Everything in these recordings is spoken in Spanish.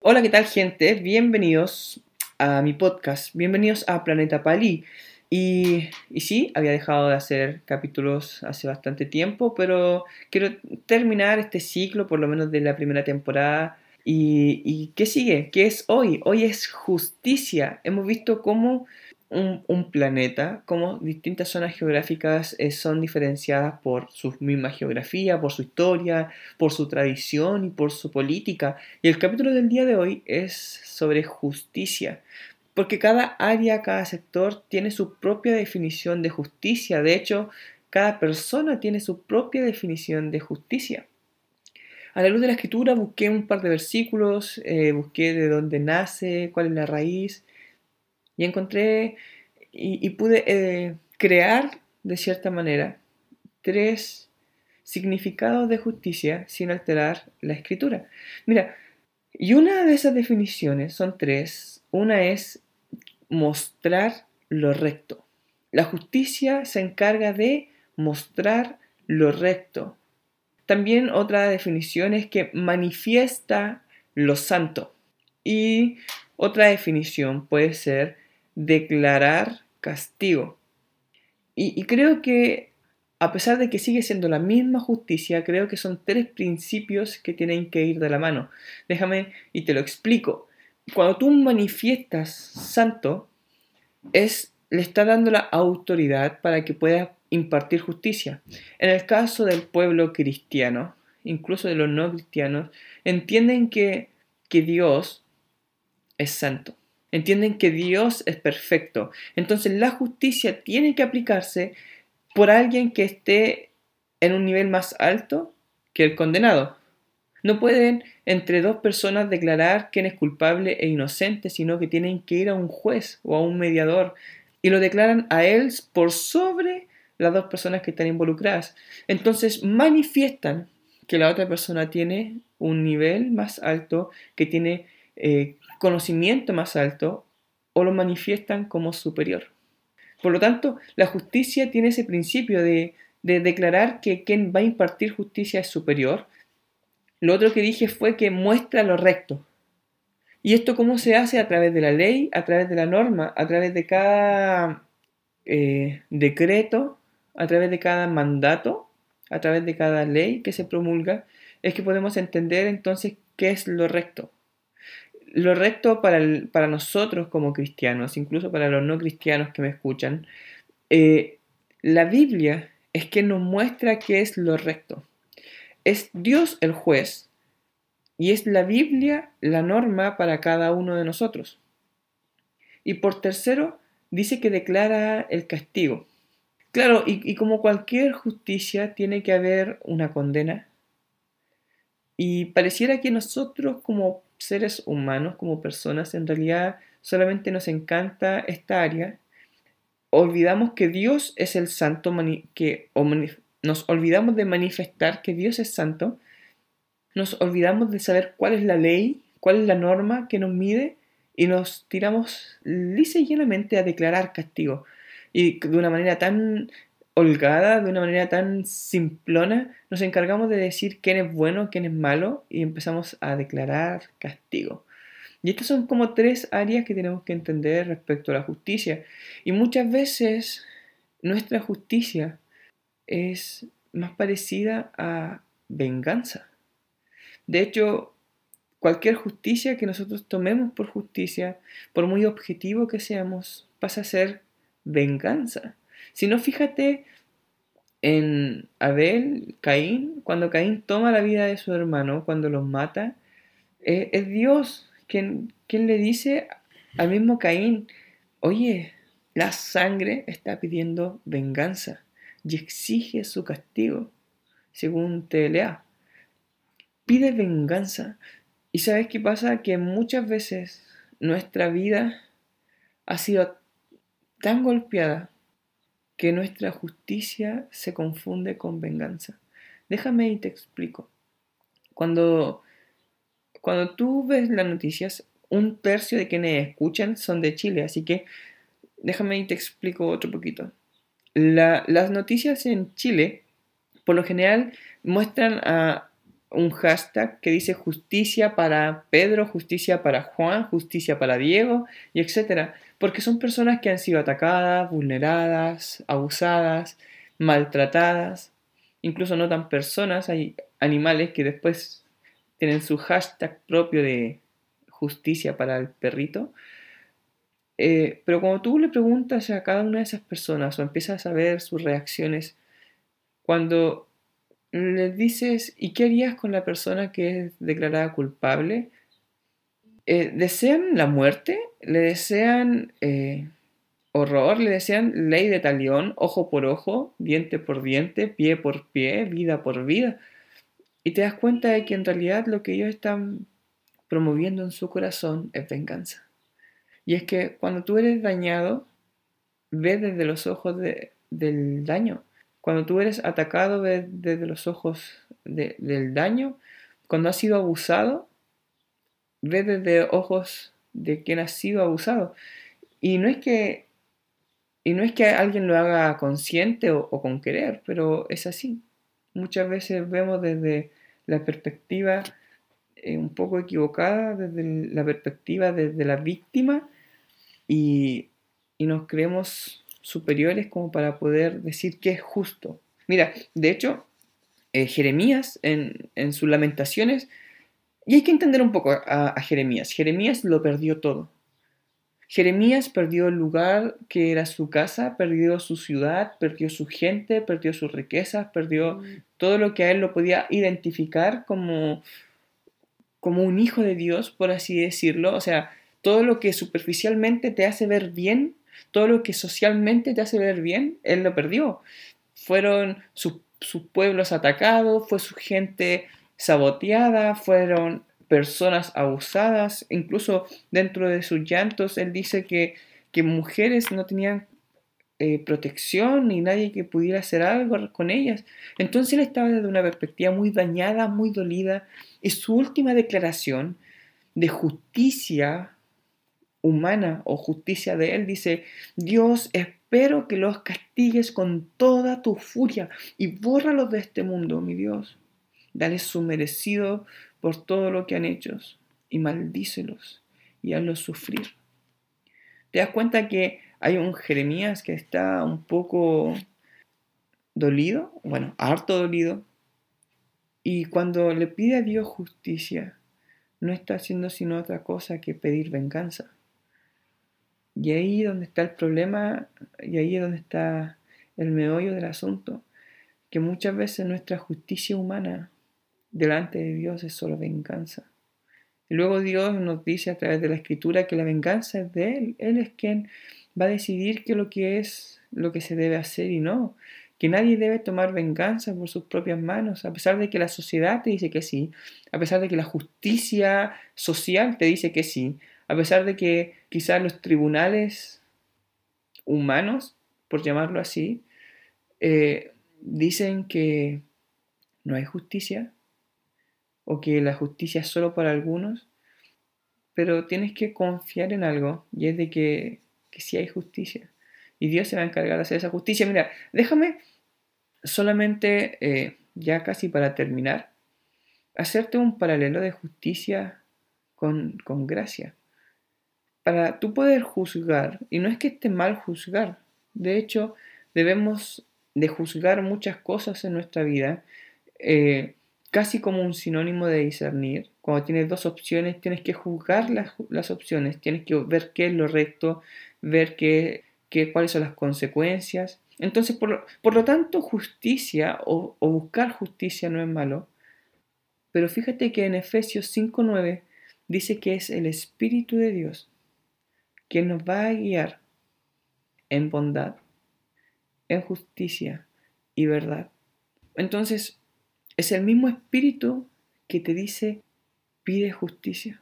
Hola, ¿qué tal gente? Bienvenidos a mi podcast, bienvenidos a Planeta Pali. Y, y, sí, había dejado de hacer capítulos hace bastante tiempo, pero quiero terminar este ciclo, por lo menos de la primera temporada. ¿Y, y qué sigue? ¿Qué es hoy? Hoy es justicia. Hemos visto cómo un, planeta, como distintas zonas geográficas eh, son diferenciadas por su misma geografía, por su historia, por su tradición y por su política. Y el capítulo del día de hoy es sobre justicia, porque cada área, cada sector tiene su propia definición de justicia. De hecho, cada persona tiene su propia definición de justicia. A la luz de la escritura busqué un par de versículos, eh, busqué de dónde nace, cuál es la raíz, y encontré y, pude eh, crear de cierta manera tres significados de justicia sin alterar la escritura. Mira, y una de esas definiciones son tres. Una es mostrar lo recto. La justicia se encarga de mostrar lo recto. También otra definición es que manifiesta lo santo. Y otra definición puede ser declarar castigo. Y, creo que, a pesar de que sigue siendo la misma justicia, creo que son tres principios que tienen que ir de la mano. Déjame y te lo explico. Cuando tú manifiestas santo, es, le está dando la autoridad para que pueda impartir justicia. En el caso del pueblo cristiano, incluso de los no cristianos, entienden que, que Dios es santo. Entienden que Dios es perfecto. Entonces la justicia tiene que aplicarse por alguien que esté en un nivel más alto que el condenado. No pueden entre dos personas declarar quién es culpable e inocente, sino que tienen que ir a un juez o a un mediador y lo declaran a él por sobre las dos personas que están involucradas. Entonces manifiestan que la otra persona tiene un nivel más alto, que tiene eh, conocimiento más alto o lo manifiestan como superior. Por lo tanto, la justicia tiene ese principio de, declarar que quien va a impartir justicia es superior. Lo otro que dije fue que muestra lo recto. ¿Y esto cómo se hace? A través de la ley, a través de la norma, a través de cada eh, decreto, a través de cada mandato, a través de cada ley que se promulga, es que podemos entender entonces qué es lo recto lo recto para, para, nosotros como cristianos, incluso para los no cristianos que me escuchan, eh, la Biblia es que nos muestra qué es lo recto. Es Dios el juez y es la Biblia la norma para cada uno de nosotros. Y por tercero, dice que declara el castigo. Claro, y, y como cualquier justicia tiene que haber una condena. Y pareciera que nosotros como seres humanos, como personas, en realidad solamente nos encanta esta área. Olvidamos que Dios es el santo, que, nos olvidamos de manifestar que Dios es santo, nos olvidamos de saber cuál es la ley, cuál es la norma que nos mide y nos tiramos lisa y llanamente a declarar castigo. Y de una manera tan de una manera tan simplona, nos encargamos de decir quién es bueno, quién es malo y empezamos a declarar castigo. Y estas son como tres áreas que tenemos que entender respecto a la justicia. Y muchas veces nuestra justicia es más parecida a venganza. De hecho, cualquier justicia que nosotros tomemos por justicia, por muy objetivo que seamos, pasa a ser venganza. Si no, fíjate en Abel, Caín, cuando Caín toma la vida de su hermano, cuando los mata, eh, es Dios quien, quien le dice al mismo Caín, oye, la sangre está pidiendo venganza y exige su castigo, según te lea. Pide venganza. ¿Y sabes qué pasa? Que muchas veces nuestra vida ha sido tan golpeada que nuestra justicia se confunde con venganza. Déjame y te explico. Cuando, cuando tú ves las noticias, un tercio de quienes escuchan son de Chile, así que déjame y te explico otro poquito. las noticias en Chile, por lo general, muestran a un hashtag que dice justicia para Pedro, justicia para Juan, justicia para Diego, y etcétera, porque son personas que han sido atacadas, vulneradas, abusadas, maltratadas, incluso no tan personas, hay animales que después tienen su hashtag propio de justicia para el perrito. Eh, pero cuando tú le preguntas a cada una de esas personas o empiezas a ver sus reacciones, cuando le dices, ¿y qué harías con la persona que es declarada culpable? Eh, ¿Desean la muerte? ¿Le desean eh, horror? ¿Le desean ley de talión, ojo por ojo, diente por diente, pie por pie, vida por vida? Y te das cuenta de que en realidad lo que ellos están promoviendo en su corazón es venganza. Y es que cuando tú eres dañado, ves desde los ojos del daño. Cuando tú eres atacado, ves desde los ojos del daño. Cuando has sido abusado, ves desde ojos de quien ha sido abusado. Y no es que, y no es que alguien lo haga consciente o, con querer, pero es así. Muchas veces vemos desde la perspectiva eh, un poco equivocada, desde la perspectiva desde la víctima, y, nos creemos superiores como para poder decir que es justo. Mira, de hecho, eh, Jeremías en, en sus lamentaciones y hay que entender un poco a, Jeremías. Jeremías lo perdió todo. Jeremías perdió el lugar que era su casa, perdió su ciudad, perdió su gente, perdió sus riquezas, perdió mm. todo lo que a él lo podía identificar como, como un hijo de Dios, por así decirlo. O sea, todo lo que superficialmente te hace ver bien, todo lo que socialmente te hace ver bien, él lo perdió. Fueron sus pueblos atacados, fue su gente saboteada, fueron personas abusadas, incluso dentro de sus llantos, él dice que, que mujeres no tenían eh, protección ni nadie que pudiera hacer algo con ellas. Entonces él estaba desde una perspectiva muy dañada, muy dolida, y su última declaración de justicia humana o justicia de él dice, Dios, espero que los castigues con toda tu furia y bórralos de este mundo, mi Dios. Dale su merecido por todo lo que han hecho y maldícelos y hazlos sufrir. ¿Te das cuenta que hay un Jeremías que está un poco dolido? Bueno, harto dolido. Y cuando le pide a Dios justicia, no está haciendo sino otra cosa que pedir venganza. Y ahí donde está el problema, y ahí es donde está el meollo del asunto, que muchas veces nuestra justicia humana delante de Dios es solo venganza. Y luego Dios nos dice a través de la escritura que la venganza es de Él. Él es quien va a decidir qué lo que es lo que se debe hacer y no. Que nadie debe tomar venganza por sus propias manos, a pesar de que la sociedad te dice que sí, a pesar de que la justicia social te dice que sí, a pesar de que quizás los tribunales humanos, por llamarlo así, eh, dicen que no hay justicia, o que la justicia es solo para algunos, pero tienes que confiar en algo y es de que, que sí hay justicia. Y Dios se va a encargar de hacer esa justicia. Mira, déjame solamente, eh, ya casi para terminar, hacerte un paralelo de justicia con, con gracia. Para tú poder juzgar, y no es que esté mal juzgar, de hecho, debemos de juzgar muchas cosas en nuestra vida, eh, casi como un sinónimo de discernir. Cuando tienes dos opciones, tienes que juzgar las, opciones, tienes que ver qué es lo recto, ver qué, qué, cuáles son las consecuencias. Entonces, por, lo tanto, justicia o, o, buscar justicia no es malo. Pero fíjate que en Efesios 5.9 dice que es el Espíritu de Dios quien nos va a guiar en bondad, en justicia y verdad. Entonces, es el mismo espíritu que te dice, pide justicia.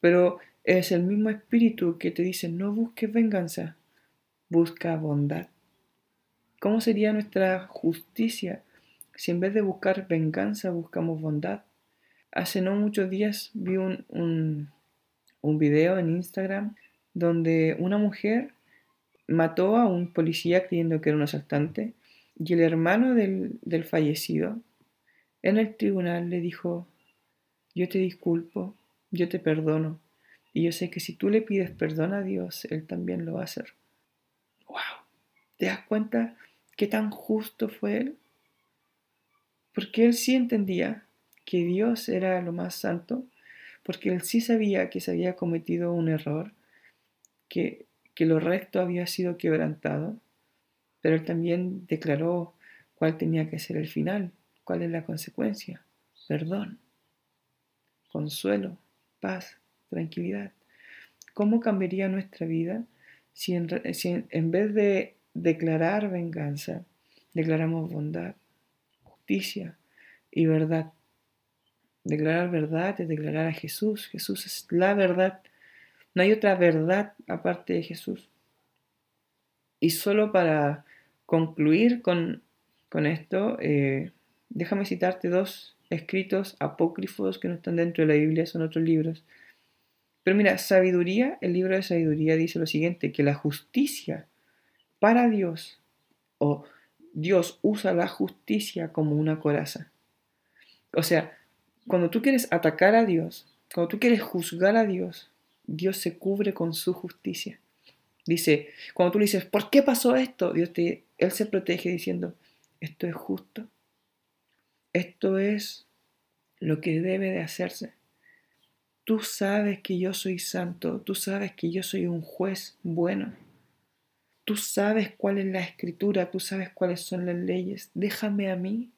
Pero es el mismo espíritu que te dice, no busques venganza, busca bondad. ¿Cómo sería nuestra justicia si en vez de buscar venganza buscamos bondad? Hace no muchos días vi un, un, un video en Instagram donde una mujer mató a un policía creyendo que era un asaltante y el hermano del, del fallecido en el tribunal le dijo, yo te disculpo, yo te perdono, y yo sé que si tú le pides perdón a Dios, Él también lo va a hacer. ¡Wow! ¿Te das cuenta qué tan justo fue Él? Porque Él sí entendía que Dios era lo más santo, porque Él sí sabía que se había cometido un error, que, que lo recto había sido quebrantado, pero Él también declaró cuál tenía que ser el final, cuál es la consecuencia, perdón, consuelo, paz, tranquilidad. ¿Cómo cambiaría nuestra vida si en, vez de declarar venganza, declaramos bondad, justicia y verdad? Declarar verdad es declarar a Jesús. Jesús es la verdad. No hay otra verdad aparte de Jesús. Y solo para concluir con, esto, eh, déjame citarte dos escritos apócrifos que no están dentro de la Biblia, son otros libros. Pero mira, sabiduría, el libro de sabiduría dice lo siguiente, que la justicia para Dios, o Dios usa la justicia como una coraza. O sea, cuando tú quieres atacar a Dios, cuando tú quieres juzgar a Dios, Dios se cubre con su justicia. Dice, cuando tú le dices, ¿por qué pasó esto? Dios te, Él se protege diciendo, esto es justo. Esto es lo que debe de hacerse. Tú sabes que yo soy santo, tú sabes que yo soy un juez bueno. Tú sabes cuál es la escritura, tú sabes cuáles son las leyes. Déjame a mí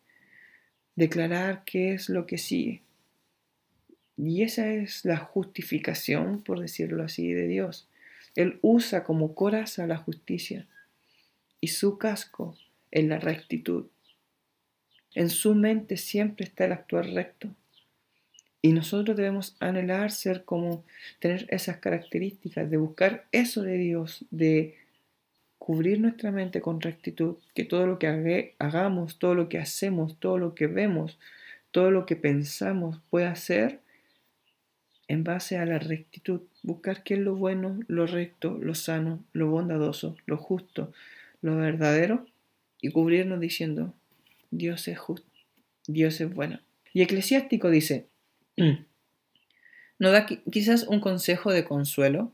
declarar qué es lo que sigue. Y esa es la justificación, por decirlo así, de Dios. Él usa como coraza la justicia y su casco en la rectitud. En su mente siempre está el actuar recto. Y nosotros debemos anhelar ser como, tener esas características, de buscar eso de Dios, de cubrir nuestra mente con rectitud, que todo lo que hagamos, todo lo que hacemos, todo lo que vemos, todo lo que pensamos pueda ser en base a la rectitud, buscar qué es lo bueno, lo recto, lo sano, lo bondadoso, lo justo, lo verdadero y cubrirnos diciendo, Dios es justo, Dios es bueno. Y Eclesiástico dice, nos da quizás un consejo de consuelo,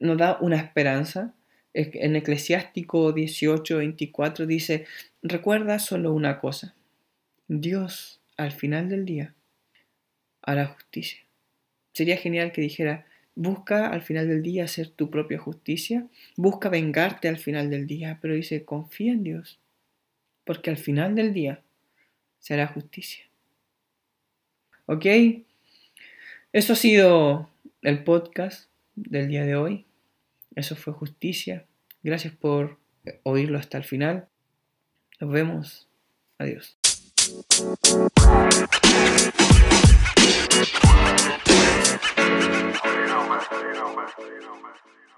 nos da una esperanza. En Eclesiástico 18, 24 dice, recuerda solo una cosa, Dios al final del día hará justicia. Sería genial que dijera, Busca al final del día hacer tu propia justicia, busca vengarte al final del día, pero dice, confía en Dios, porque al final del día será justicia. ¿Ok? Eso ha sido el podcast del día de hoy. Eso fue justicia. Gracias por oírlo hasta el final. Nos vemos. Adiós más, más, más, más, más, más,